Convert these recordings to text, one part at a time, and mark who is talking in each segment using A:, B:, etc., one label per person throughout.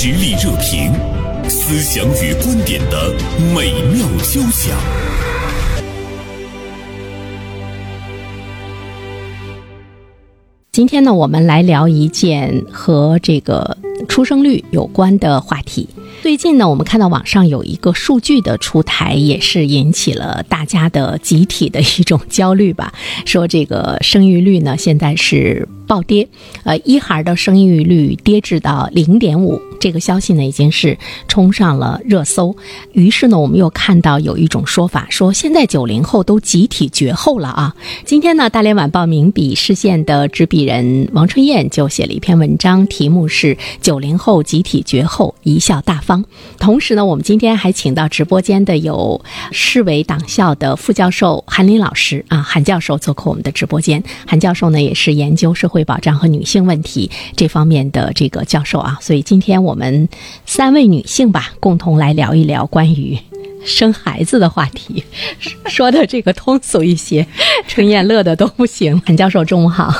A: 实力热评，思想与观点的美妙交响。
B: 今天呢，我们来聊一件和这个出生率有关的话题。最近呢，我们看到网上有一个数据的出台，也是引起了大家的集体的一种焦虑吧。说这个生育率呢，现在是暴跌，呃，一孩的生育率跌至到零点五。这个消息呢，已经是冲上了热搜。于是呢，我们又看到有一种说法，说现在九零后都集体绝后了啊。今天呢，《大连晚报》名笔视线的执笔人王春燕就写了一篇文章，题目是《九零后集体绝后，贻笑大方》。同时呢，我们今天还请到直播间的有市委党校的副教授韩林老师啊，韩教授做客我们的直播间。韩教授呢，也是研究社会保障和女性问题这方面的这个教授啊，所以今天我们三位女性吧，共同来聊一聊关于生孩子的话题，说的这个通俗一些，春燕乐的都不行。韩教授，中午好。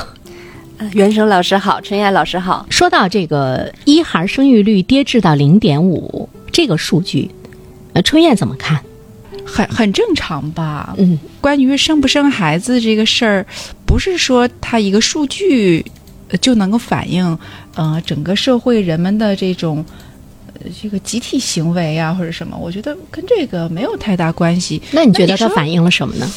C: 袁生老师好，春燕老师好。
B: 说到这个一孩生育率跌至到零点五这个数据，呃，春燕怎么看？
D: 很很正常吧？
B: 嗯，
D: 关于生不生孩子这个事儿，不是说它一个数据就能够反映呃整个社会人们的这种呃这个集体行为啊或者什么，我觉得跟这个没有太大关系。
B: 那你觉得它反映了什么呢？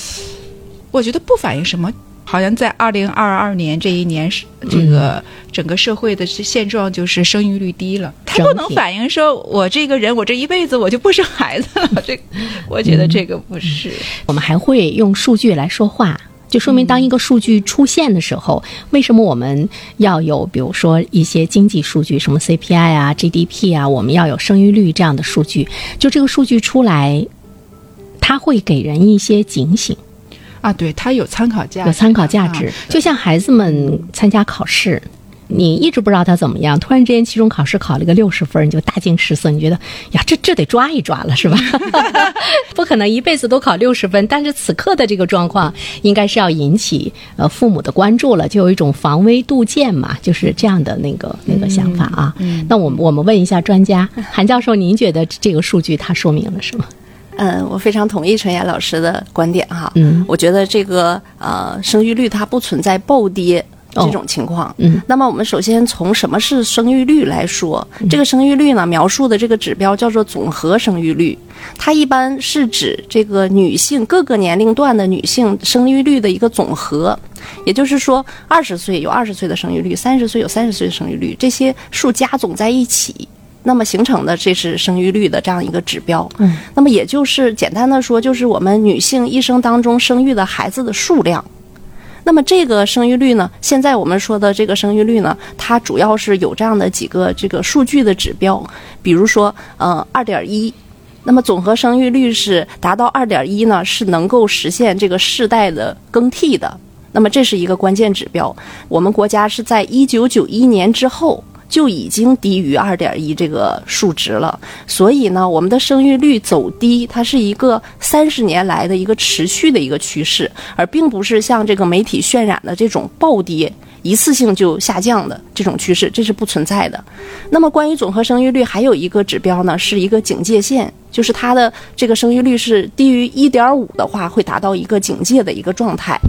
D: 我觉得不反映什么。好像在二零二二年这一年，是这个整个社会的现状就是生育率低了。它不能反映说我这个人我这一辈子我就不生孩子了。这，我觉得这个不是。
B: 我们还会用数据来说话，就说明当一个数据出现的时候，为什么我们要有比如说一些经济数据，什么 CPI 啊、GDP 啊，我们要有生育率这样的数据。就这个数据出来，它会给人一些警醒。
D: 啊，对，它有参考价值，
B: 有参考价值。
D: 啊
B: 就像孩子们参加考试，你一直不知道他怎么样，突然之间期中考试考了个六十分，你就大惊失色，你觉得呀，这这得抓一抓了，是吧？不可能一辈子都考六十分，但是此刻的这个状况，应该是要引起呃父母的关注了，就有一种防微杜渐嘛，就是这样的那个那个想法啊。那我们我们问一下专家，韩教授，您觉得这个数据它说明了什么？
C: 嗯，我非常同意陈岩老师的观点哈。
B: 嗯，
C: 我觉得这个呃生育率它不存在暴跌。这种情况，
B: 嗯，
C: 那么我们首先从什么是生育率来说，这个生育率呢，描述的这个指标叫做总和生育率，它一般是指这个女性各个年龄段的女性生育率的一个总和，也就是说，二十岁有二十岁的生育率，三十岁有三十岁的生育率，这些数加总在一起。那么形成的这是生育率的这样一个指标，
B: 嗯，
C: 那么也就是简单的说，就是我们女性一生当中生育的孩子的数量。那么这个生育率呢，现在我们说的这个生育率呢，它主要是有这样的几个这个数据的指标，比如说呃二点一，那么总和生育率是达到二点一呢，是能够实现这个世代的更替的。那么这是一个关键指标，我们国家是在一九九一年之后。就已经低于二点一这个数值了，所以呢，我们的生育率走低，它是一个三十年来的一个持续的一个趋势，而并不是像这个媒体渲染的这种暴跌、一次性就下降的这种趋势，这是不存在的。那么，关于总和生育率，还有一个指标呢，是一个警戒线，就是它的这个生育率是低于一点五的话，会达到一个警戒的一个状态。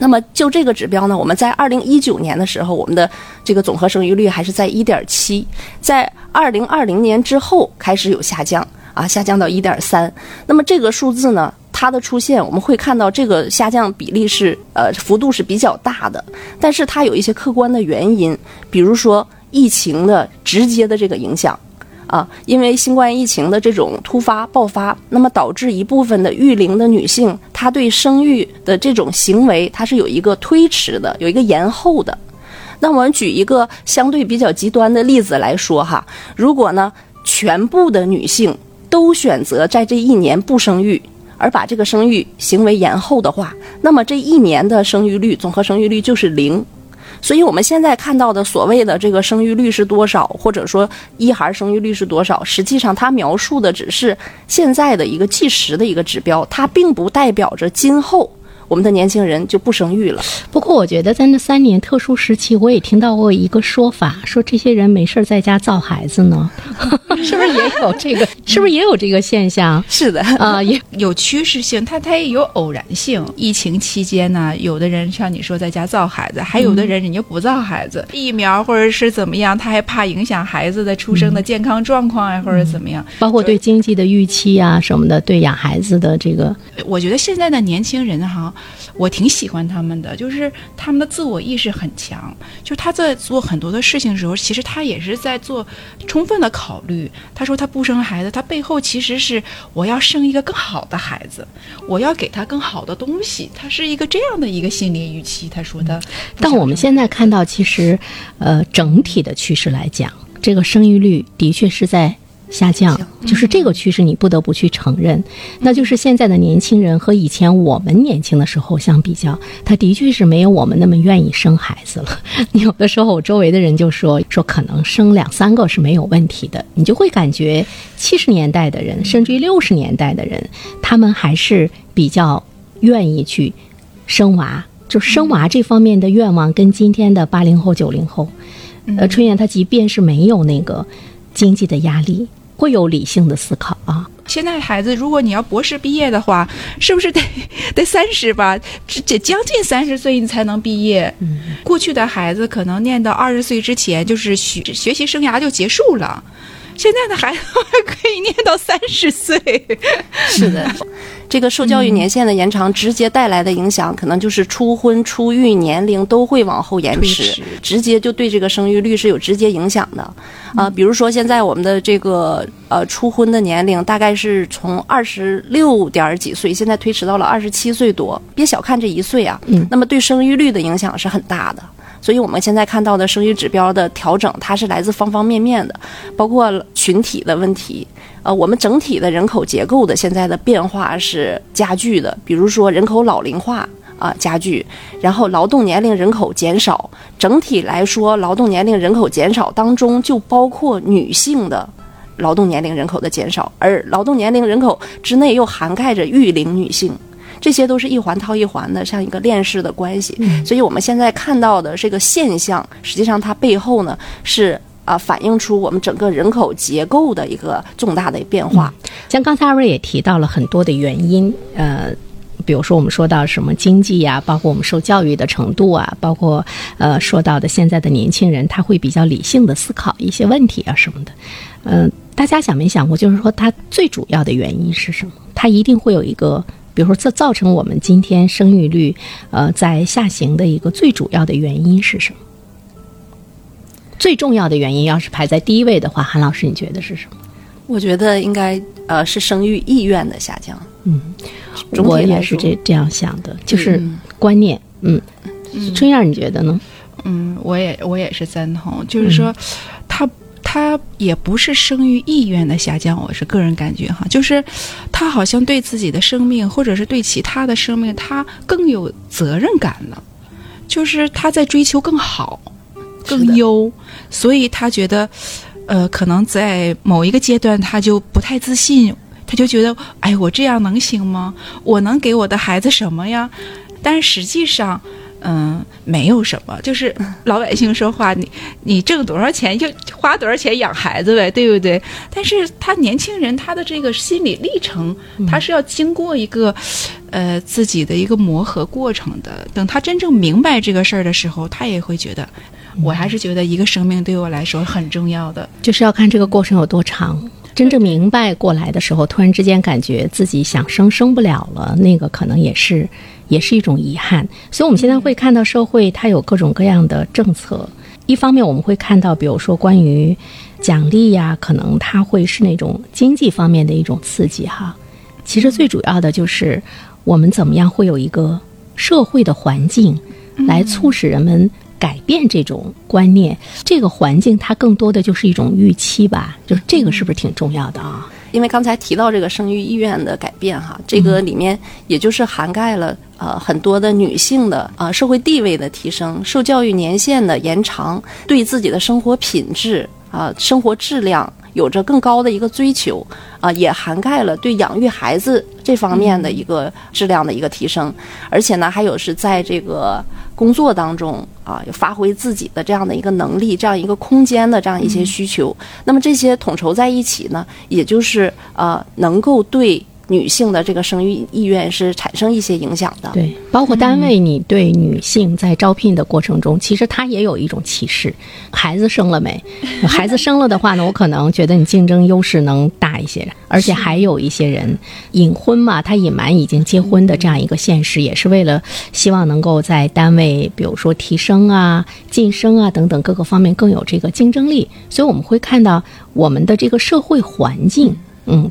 C: 那么就这个指标呢，我们在二零一九年的时候，我们的这个总和生育率还是在一点七，在二零二零年之后开始有下降啊，下降到一点三。那么这个数字呢，它的出现，我们会看到这个下降比例是呃幅度是比较大的，但是它有一些客观的原因，比如说疫情的直接的这个影响。啊，因为新冠疫情的这种突发爆发，那么导致一部分的育龄的女性，她对生育的这种行为，它是有一个推迟的，有一个延后的。那我们举一个相对比较极端的例子来说哈，如果呢，全部的女性都选择在这一年不生育，而把这个生育行为延后的话，那么这一年的生育率，总和生育率就是零。所以我们现在看到的所谓的这个生育率是多少，或者说一孩生育率是多少，实际上它描述的只是现在的一个计时的一个指标，它并不代表着今后我们的年轻人就不生育了。
B: 不过，我觉得在那三年特殊时期，我也听到过一个说法，说这些人没事在家造孩子呢，是不是也有这个？是不是也有这个现象？
C: 是的，
B: 啊，也
D: 有趋势性，它它也有偶然性。疫情期间呢，有的人像你说在家造孩子，还有的人人家不造孩子，疫苗或者是怎么样，他还怕影响孩子的出生的健康状况啊，或者怎么样，
B: 包括对经济的预期啊什么的，对养孩子的这个，
D: 我觉得现在的年轻人哈。我挺喜欢他们的，就是他们的自我意识很强。就他在做很多的事情的时候，其实他也是在做充分的考虑。他说他不生孩子，他背后其实是我要生一个更好的孩子，我要给他更好的东西。他是一个这样的一个心理预期。他说的。
B: 但我们现在看到，其实，呃，整体的趋势来讲，这个生育率的确是在。下降，就是这个趋势，你不得不去承认。那就是现在的年轻人和以前我们年轻的时候相比较，他的确是没有我们那么愿意生孩子了。有的时候，我周围的人就说说，可能生两三个是没有问题的。你就会感觉七十年代的人，甚至于六十年代的人，他们还是比较愿意去生娃，就生娃这方面的愿望，跟今天的八零后、九零后，呃，春燕她即便是没有那个经济的压力。会有理性的思考啊！
D: 现在孩子，如果你要博士毕业的话，是不是得 得三十吧？这将近三十岁你才能毕业。嗯，过去的孩子可能念到二十岁之前，就是学学习生涯就结束了。现在的孩子还可以念到三十岁。
C: 是的。这个受教育年限的延长，直接带来的影响，可能就是初婚初育年龄都会往后延迟，直接就对这个生育率是有直接影响的。啊，比如说现在我们的这个呃初婚的年龄大概是从二十六点几岁，现在推迟到了二十七岁多。别小看这一岁啊，那么对生育率的影响是很大的。所以我们现在看到的生育指标的调整，它是来自方方面面的，包括群体的问题。呃，我们整体的人口结构的现在的变化是加剧的，比如说人口老龄化啊加剧，然后劳动年龄人口减少，整体来说，劳动年龄人口减少当中就包括女性的劳动年龄人口的减少，而劳动年龄人口之内又涵盖着育龄女性，这些都是一环套一环的，像一个链式的关系。所以我们现在看到的这个现象，实际上它背后呢是。啊，反映出我们整个人口结构的一个重大的变化。
B: 像刚才二位也提到了很多的原因，呃，比如说我们说到什么经济呀，包括我们受教育的程度啊，包括呃说到的现在的年轻人，他会比较理性的思考一些问题啊什么的。嗯，大家想没想过，就是说它最主要的原因是什么？它一定会有一个，比如说这造成我们今天生育率呃在下行的一个最主要的原因是什么？最重要的原因，要是排在第一位的话，韩老师，你觉得是什么？
C: 我觉得应该呃是生育意愿的下降。
B: 嗯，我也是这这样想的，就是观念。嗯，春燕，你觉得呢？
D: 嗯，我也我也是赞同，就是说，他他也不是生育意愿的下降，我是个人感觉哈，就是他好像对自己的生命或者是对其他的生命，他更有责任感了，就是他在追求更好。更优，所以他觉得，呃，可能在某一个阶段，他就不太自信，他就觉得，哎，我这样能行吗？我能给我的孩子什么呀？但实际上，嗯，没有什么，就是老百姓说话，你你挣多少钱就花多少钱养孩子呗，对不对？但是他年轻人他的这个心理历程，他是要经过一个，呃，自己的一个磨合过程的。等他真正明白这个事儿的时候，他也会觉得。我还是觉得一个生命对我来说很重要的，
B: 就是要看这个过程有多长。真正明白过来的时候，突然之间感觉自己想生生不了了，那个可能也是也是一种遗憾。所以，我们现在会看到社会它有各种各样的政策。一方面，我们会看到，比如说关于奖励呀，可能它会是那种经济方面的一种刺激哈。其实最主要的就是我们怎么样会有一个社会的环境来促使人们。改变这种观念，这个环境它更多的就是一种预期吧，就是这个是不是挺重要的啊？
C: 因为刚才提到这个生育意愿的改变哈，这个里面也就是涵盖了呃很多的女性的啊社会地位的提升、受教育年限的延长、对自己的生活品质啊生活质量有着更高的一个追求啊，也涵盖了对养育孩子这方面的一个质量的一个提升，而且呢，还有是在这个工作当中啊，有发挥自己的这样的一个能力，这样一个空间的这样一些需求。那么这些统筹在一起呢，也就是呃，能够对。女性的这个生育意愿是产生一些影响的，
B: 对，包括单位，你对女性在招聘的过程中，其实它也有一种歧视。孩子生了没？孩子生了的话呢，我可能觉得你竞争优势能大一些，而且还有一些人隐婚嘛，他隐瞒已经结婚的这样一个现实，也是为了希望能够在单位，比如说提升啊、晋升啊等等各个方面更有这个竞争力。所以我们会看到我们的这个社会环境。嗯，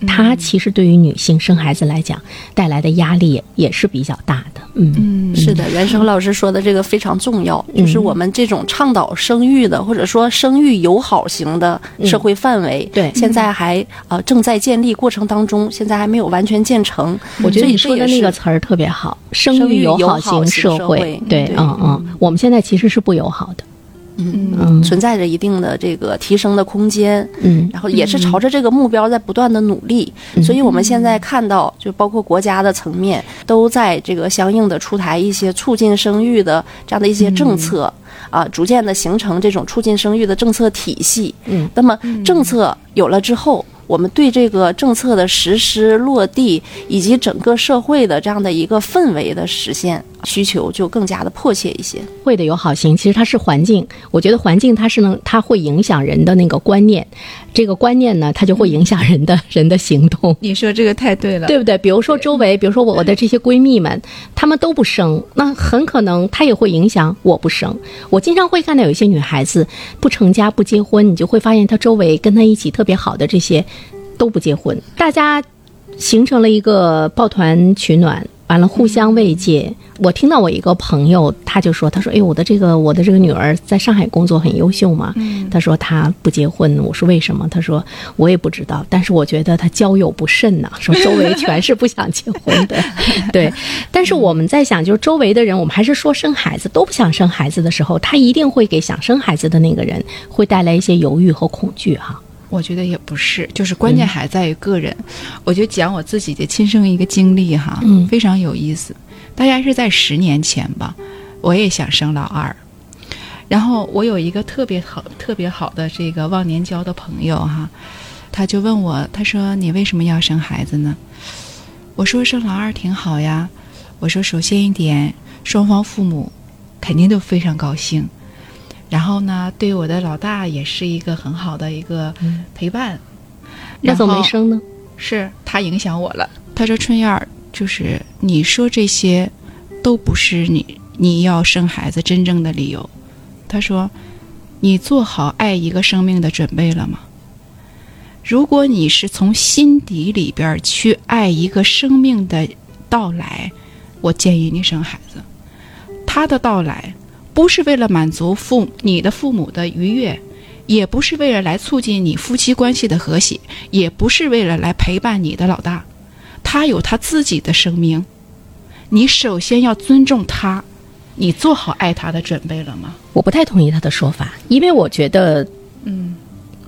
B: 它其实对于女性生孩子来讲带来的压力也是比较大的。
C: 嗯，是的，袁生老师说的这个非常重要，就是我们这种倡导生育的或者说生育友好型的社会范围，
B: 对，
C: 现在还呃正在建立过程当中，现在还没有完全建成。
B: 我觉得你说的那个词儿特别好，生育友好型社会。对，嗯。嗯，我们现在其实是不友好的。
C: 嗯，存在着一定的这个提升的空间，
B: 嗯，
C: 然后也是朝着这个目标在不断的努力，所以我们现在看到，就包括国家的层面，都在这个相应的出台一些促进生育的这样的一些政策，啊，逐渐的形成这种促进生育的政策体系。
B: 嗯，
C: 那么政策有了之后。我们对这个政策的实施落地，以及整个社会的这样的一个氛围的实现需求，就更加的迫切一些。
B: 会的有好心，其实它是环境。我觉得环境它是能，它会影响人的那个观念，这个观念呢，它就会影响人的人的行动。
D: 你说这个太对了，
B: 对不对？比如说周围，比如说我的这些闺蜜们，她们都不生，那很可能她也会影响我不生。我经常会看到有一些女孩子不成家不结婚，你就会发现她周围跟她一起特别好的这些。都不结婚，大家形成了一个抱团取暖，完了互相慰藉。我听到我一个朋友，他就说：“他说，哎，我的这个我的这个女儿在上海工作很优秀嘛。他说她不结婚，我说为什么？他说我也不知道，但是我觉得他交友不慎呐，说周围全是不想结婚的。对，但是我们在想，就是周围的人，我们还是说生孩子都不想生孩子的时候，他一定会给想生孩子的那个人会带来一些犹豫和恐惧哈。”
D: 我觉得也不是，就是关键还在于个人。我就讲我自己的亲身一个经历哈，非常有意思。大概是在十年前吧，我也想生老二。然后我有一个特别好、特别好的这个忘年交的朋友哈，他就问我，他说：“你为什么要生孩子呢？”我说：“生老二挺好呀。”我说：“首先一点，双方父母肯定都非常高兴。”然后呢，对我的老大也是一个很好的一个陪伴。
B: 那怎么没生呢？
D: 是他影响我了。他说：“春燕儿，就是你说这些，都不是你你要生孩子真正的理由。”他说：“你做好爱一个生命的准备了吗？如果你是从心底里边去爱一个生命的到来，我建议你生孩子。他的到来。”不是为了满足父你的父母的愉悦，也不是为了来促进你夫妻关系的和谐，也不是为了来陪伴你的老大，他有他自己的生命，你首先要尊重他，你做好爱他的准备了吗？
B: 我不太同意他的说法，因为我觉得，
D: 嗯，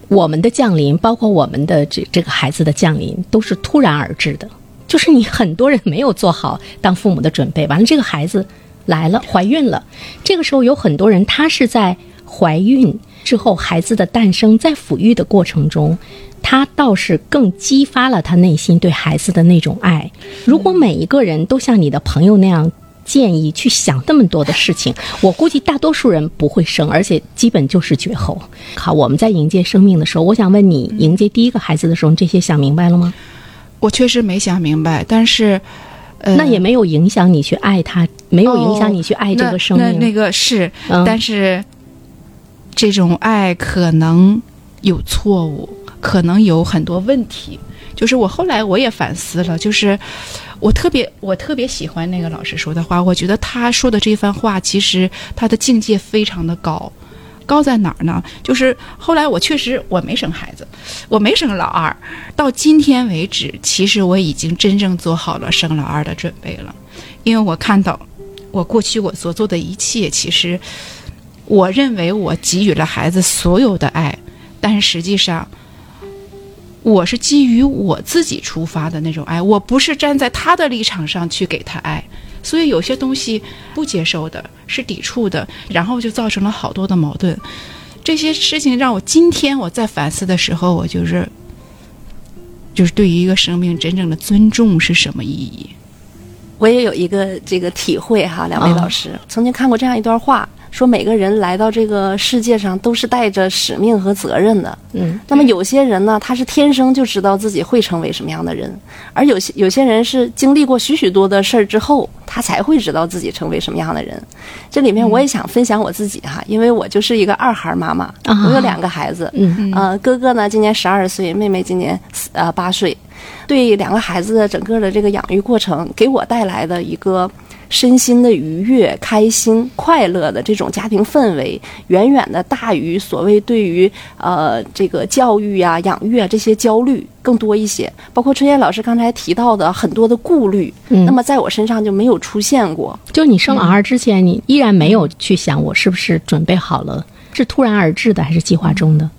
B: 我们的降临，包括我们的这这个孩子的降临，都是突然而至的，就是你很多人没有做好当父母的准备，完了这个孩子。来了，怀孕了。这个时候有很多人，他是在怀孕之后，孩子的诞生，在抚育的过程中，他倒是更激发了他内心对孩子的那种爱。如果每一个人都像你的朋友那样建议去想那么多的事情，我估计大多数人不会生，而且基本就是绝后。好，我们在迎接生命的时候，我想问你，迎接第一个孩子的时候，这些想明白了吗？
D: 我确实没想明白，但是。
B: 那也没有影响你去爱他，没有影响你去爱这个生命。
D: 那那个是，但是这种爱可能有错误，可能有很多问题。就是我后来我也反思了，就是我特别我特别喜欢那个老师说的话，我觉得他说的这番话其实他的境界非常的高。高在哪儿呢？就是后来我确实我没生孩子，我没生老二。到今天为止，其实我已经真正做好了生老二的准备了，因为我看到我过去我所做的一切，其实我认为我给予了孩子所有的爱，但是实际上我是基于我自己出发的那种爱，我不是站在他的立场上去给他爱，所以有些东西不接受的是抵触的，然后就造成了好多的矛盾。这些事情让我今天我在反思的时候，我就是，就是对于一个生命真正的尊重是什么意义？
C: 我也有一个这个体会哈，两位老师、曾经看过这样一段话，说每个人来到这个世界上都是带着使命和责任的。
B: 嗯，
C: 那么有些人呢，他是天生就知道自己会成为什么样的人，而有些有些人是经历过许许多的事儿之后，他才会知道自己成为什么样的人。这里面我也想分享我自己哈，因为我就是一个二孩妈妈，
B: 啊
C: 我有两个孩子，
B: 嗯
C: 呃，哥哥呢今年十二岁，妹妹今年呃八岁。对两个孩子的整个的这个养育过程，给我带来的一个身心的愉悦、开心、快乐的这种家庭氛围，远远的大于所谓对于呃这个教育啊、养育啊这些焦虑更多一些。包括春燕老师刚才提到的很多的顾虑，
B: 嗯
C: 那么在我身上就没有出现过。
B: 就你生老二之前，你依然没有去想我是不是准备好了，是突然而至的还是计划中的？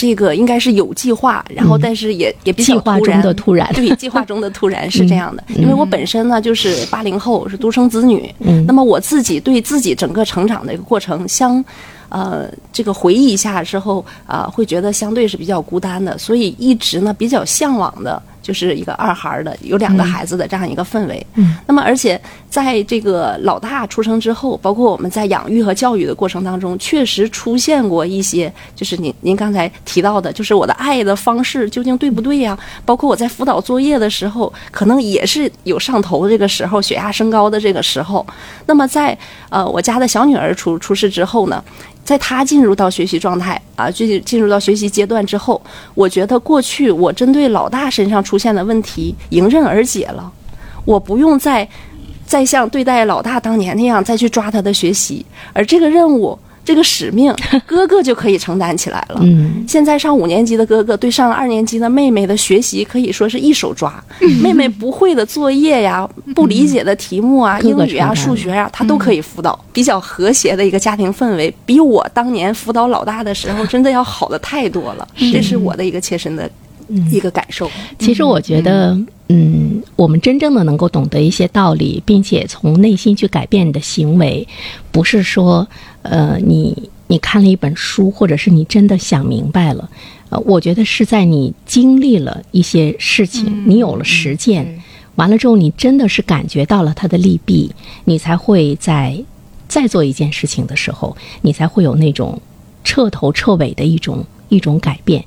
C: 这个应该是有计划，然后但是也、也比较
B: 计划
C: 突然
B: 中的突然。
C: 对，计划中的突然 是这样的。因为我本身呢就是八零后，是独生子女，
B: 嗯。
C: 那么我自己对自己整个成长的一个过程相。呃，这个回忆一下之后，啊、会觉得相对是比较孤单的，所以一直呢比较向往的，就是一个二孩儿的，有两个孩子的这样一个氛围。
B: 嗯，
C: 那么而且在这个老大出生之后，包括我们在养育和教育的过程当中，确实出现过一些，就是您您刚才提到的，就是我的爱的方式究竟对不对呀、包括我在辅导作业的时候，可能也是有上头这个时候，血压升高的这个时候。那么在呃我家的小女儿出出事之后呢，在他进入到学习状态啊，进进入到学习阶段之后，我觉得过去我针对老大身上出现的问题迎刃而解了，我不用再再像对待老大当年那样再去抓他的学习，而这个任务。这个使命，哥哥就可以承担起来了。
B: 嗯，
C: 现在上五年级的哥哥对上二年级的妹妹的学习可以说是一手抓，妹妹不会的作业呀、不理解的题目啊、英语啊、数学啊，他都可以辅导。比较和谐的一个家庭氛围，比我当年辅导老大的时候真的要好的太多了。这是我的一个切身的一个感受。
B: 其实我觉得，嗯，我们真正的能够懂得一些道理，并且从内心去改变你的行为，不是说，呃，你你看了一本书，或者是你真的想明白了，呃，我觉得是在你经历了一些事情，你有了实践，完了之后，你真的是感觉到了它的利弊，你才会在再做一件事情的时候，你才会有那种彻头彻尾的一种一种改变。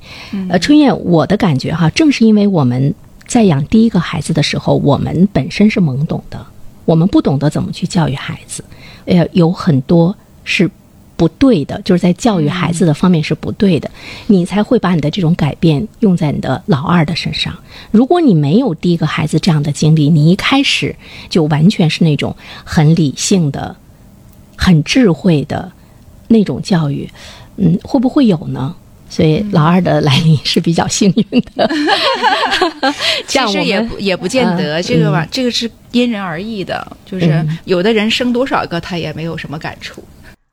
B: 呃，春燕，我的感觉哈，正是因为我们在养第一个孩子的时候，我们本身是懵懂的，我们不懂得怎么去教育孩子，呃，有很多是不对的，就是在教育孩子的方面是不对的，你才会把你的这种改变用在你的老二的身上。如果你没有第一个孩子这样的经历，你一开始就完全是那种很理性的、很智慧的那种教育，嗯，会不会有呢？所以老二的来临是比较幸运的。这
D: 其实也不也不见得，
B: 嗯
D: 这个吧，这个是因人而异的，就是
B: 嗯
D: 有的人生多少个他也没有什么感触。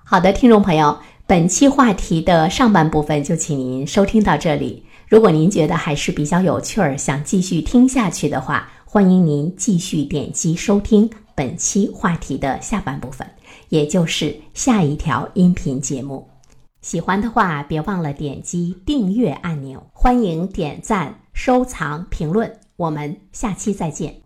B: 好的，听众朋友，本期话题的上半部分就请您收听到这里。如果您觉得还是比较有趣儿，想继续听下去的话，欢迎您继续点击收听本期话题的下半部分，也就是下一条音频节目。喜欢的话，别忘了点击订阅按钮。欢迎点赞、收藏、评论。我们下期再见。